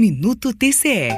Minuto TCE.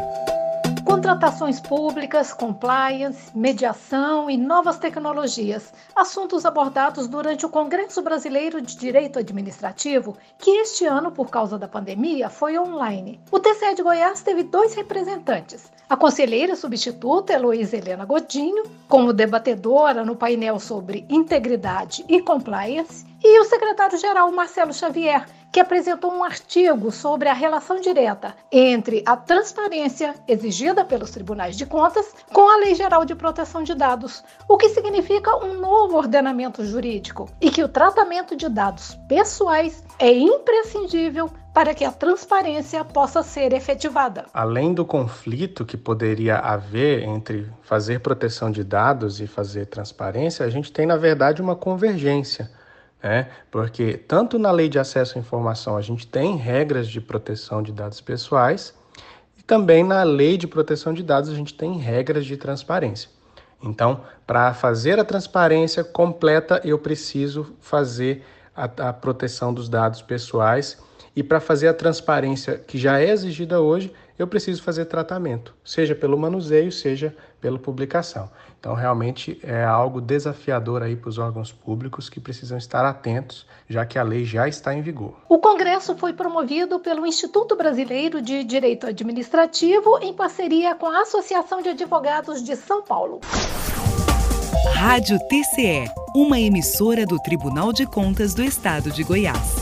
Contratações públicas, compliance, mediação e novas tecnologias. Assuntos abordados durante o Congresso Brasileiro de Direito Administrativo, que este ano, por causa da pandemia, foi online. O TCE de Goiás teve dois representantes. A conselheira substituta Heloísa Helena Godinho, como debatedora no painel sobre integridade e compliance, e o secretário-geral Marcelo Xavier, que apresentou um artigo sobre a relação direta entre a transparência exigida pelos tribunais de contas com a Lei Geral de Proteção de Dados, o que significa um novo ordenamento jurídico e que o tratamento de dados pessoais é imprescindível para que a transparência possa ser efetivada. Além do conflito que poderia haver entre fazer proteção de dados e fazer transparência, a gente tem, na verdade, uma convergência né? Porque tanto na lei de acesso à informação a gente tem regras de proteção de dados pessoais e também na lei de proteção de dados a gente tem regras de transparência. Então, para fazer a transparência completa, eu preciso fazer a, a proteção dos dados pessoais e para fazer a transparência que já é exigida hoje, eu preciso fazer tratamento, seja pelo manuseio, seja pela publicação. Então, realmente é algo desafiador aí para os órgãos públicos que precisam estar atentos, já que a lei já está em vigor. O congresso foi promovido pelo Instituto Brasileiro de Direito Administrativo em parceria com a Associação de Advogados de São Paulo. Rádio TCE, uma emissora do Tribunal de Contas do Estado de Goiás.